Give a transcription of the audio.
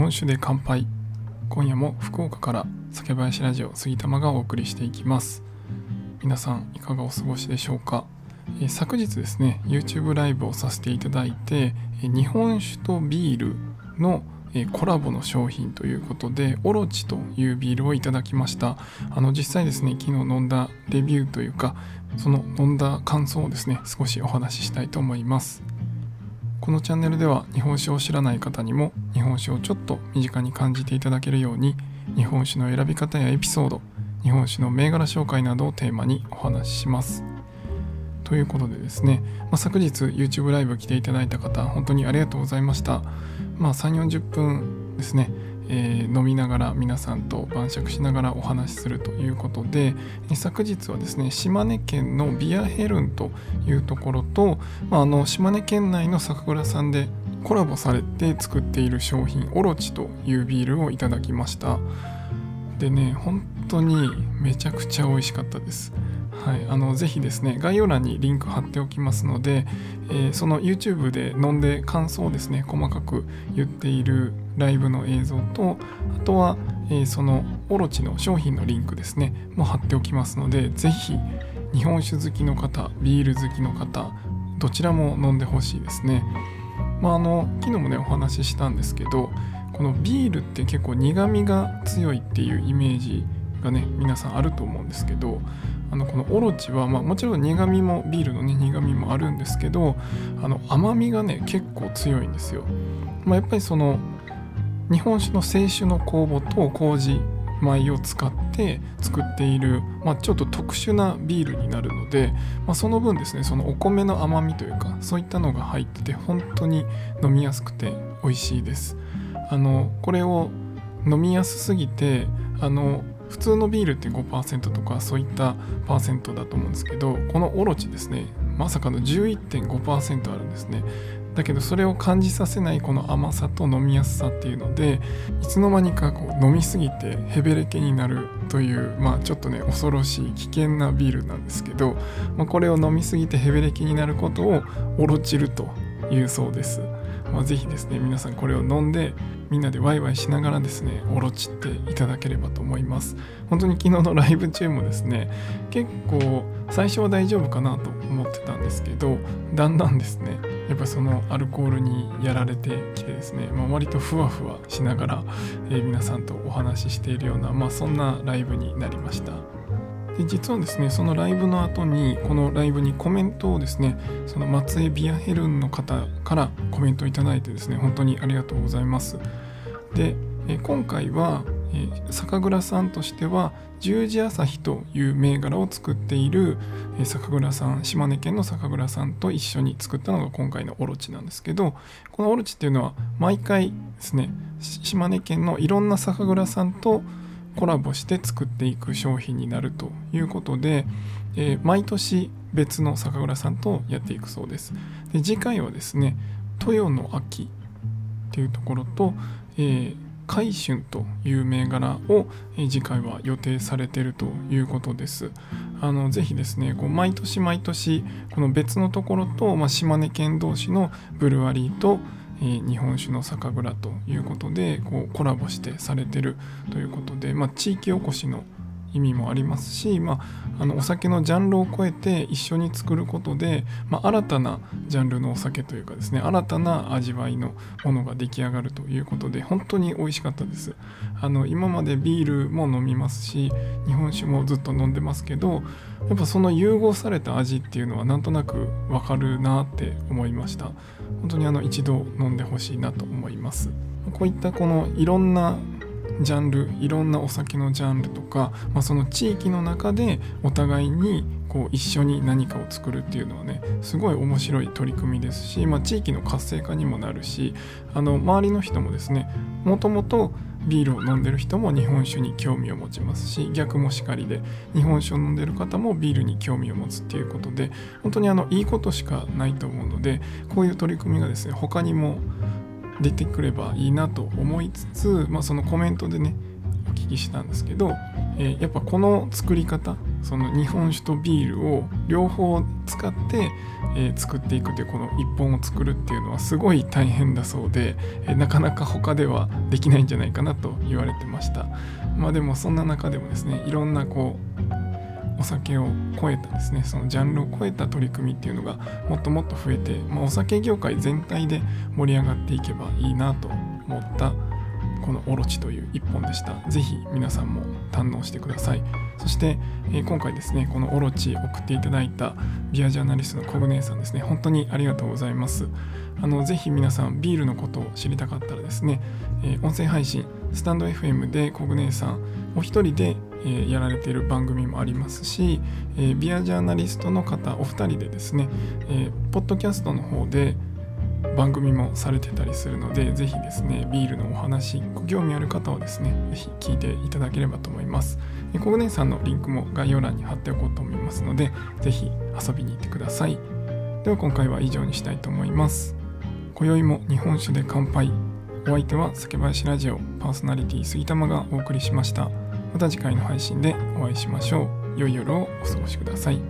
本酒で乾杯。今夜も福岡から酒林ラジオ杉玉がお送りしていきます。皆さんいかがお過ごしでしょうか、えー昨日ですね YouTube ライブをさせていただいて、えー日本酒とビールのえコラボの商品ということでオロチというビールをいただきました。あの実際ですね昨日飲んだレビューというかその飲んだ感想をですね少しお話ししたいと思います。このチャンネルでは日本酒を知らない方にも日本酒をちょっと身近に感じていただけるように日本酒の選び方やエピソード日本酒の銘柄紹介などをテーマにお話しします。ということでですね、まあ、昨日 YouTube ライブ来ていただいた方本当にありがとうございました。まあ3 4 0分ですね。えー飲みながら皆さんと晩酌しながらお話しするということで昨日はですね島根県のビアヘルンというところと、まあ、あの島根県内の酒蔵さんでコラボされて作っている商品オロチというビールをいただきました。でね本当にめちゃくちゃ美味しかったです。はい、あのぜひですね概要欄にリンク貼っておきますので、えーその YouTube で飲んで感想をですね細かく言っているライブの映像とあとは、えーそのオロチの商品のリンクですねも貼っておきますのでぜひ日本酒好きの方ビール好きの方どちらも飲んでほしいですね。まああの昨日もねお話ししたんですけどこのビールって結構苦味が強いっていうイメージがね皆さんあると思うんですけどあのこのオロチは、まあ、もちろん苦味もビールのね苦味もあるんですけどあの甘みがね結構強いんですよ、まあ、やっぱりその日本酒の清酒の酵母と麹米を使って作っている、まあ、ちょっと特殊なビールになるので、まあ、その分ですねそのお米の甘みというかそういったのが入ってて本当に飲みやすくて美味しいです。あのこれを飲みやすすぎてあの普通のビールって5%とかそういったパーセントだと思うんですけどこのオロチですねまさかの11.5%あるんですね。だけどそれを感じさせないこの甘さと飲みやすさっていうのでいつの間にかこう飲みすぎてヘベレケになるというまあちょっとね恐ろしい危険なビールなんですけど、まあ、これを飲みすぎてヘベレケになることをオロチルというそうです。まあ、ぜひですね皆さんこれを飲んでみんなでワイワイしながらですねオロチっていただければと思います。本当に昨日のライブ中もですね結構最初は大丈夫かなと思ってたんですけどだんだんですねやっぱそのアルコールにやられてきてですね、まあ、割とふわふわしながら、えー皆さんとお話ししているような、まあ、そんなライブになりました。で実はですねそのライブの後にこのライブにコメントをですねその松江ビアヘルンの方からコメントをいただいてですね本当にありがとうございます。で今回は、酒蔵さんとしては十字朝日という銘柄を作っている、酒蔵さん島根県の酒蔵さんと一緒に作ったのが今回のオロチなんですけどこのオロチっていうのは毎回ですね島根県のいろんな酒蔵さんとコラボして作っていく商品になるということで、えー毎年別の酒蔵さんとやっていくそうですで次回はですね豊の秋っていうところと、えー海春という銘柄を、え次回は予定されているということです。あのぜひですねこう毎年毎年この別のところと、まあ、島根県同士のブルワリーと、日本酒の酒蔵ということでこうコラボしてされてるということで、まあ、地域おこしの意味もありますし、まあ、あのお酒のジャンルを超えて一緒に作ることで、まあ、新たなジャンルのお酒というかですね新たな味わいのものが出来上がるということで本当に美味しかったです。あの今までビールも飲みますし日本酒もずっと飲んでますけどやっぱその融合された味っていうのはなんとなくわかるなって思いました。本当にあの一度飲んでほしいなと思います。こういったこのいろんなジャンルいろんなお酒のジャンルとか、まあ、その地域の中でお互いにこう一緒に何かを作るっていうのはねすごい面白い取り組みですし、まあ、地域の活性化にもなるしあの周りの人もですねもともとビールを飲んでる人も日本酒に興味を持ちますし逆もしかりで日本酒を飲んでる方もビールに興味を持つっていうことで本当にあのいいことしかないと思うのでこういう取り組みがですね他にも出てくればいいなと思いつつ、まあ、そのコメントでねお聞きしたんですけど、えーやっぱこの作り方その日本酒とビールを両方使って、えー、作っていくというこの一本を作るっていうのはすごい大変だそうで、えー、なかなか他ではできないんじゃないかなと言われてました。まあでもそんな中でもですねいろんなこうお酒を超えたですねそのジャンルを超えた取り組みっていうのがもっともっと増えて、まあ、お酒業界全体で盛り上がっていけばいいなと思ったこのオロチという一本でした。ぜひ皆さんも堪能してください。そして、えー、今回ですね、このオロチ送っていただいたビアジャーナリストのコグネさんですね、本当にありがとうございます。あのぜひ皆さんビールのことを知りたかったらですね、えー、音声配信、スタンド FM でコグネさんお一人で、え、やられている番組もありますし、え、ビアジャーナリストの方お二人でですね、えー、ポッドキャストの方で、番組もされてたりするので、ぜひですね、ビールのお話、ご興味ある方はですね、ぜひ聞いていただければと思います。コグネさんのリンクも概要欄に貼っておこうと思いますので、ぜひ遊びに行ってください。では今回は以上にしたいと思います。今宵も日本酒で乾杯。お相手は酒林ラジオパーソナリティ杉玉がお送りしました。また次回の配信でお会いしましょう。良い夜をお過ごしください。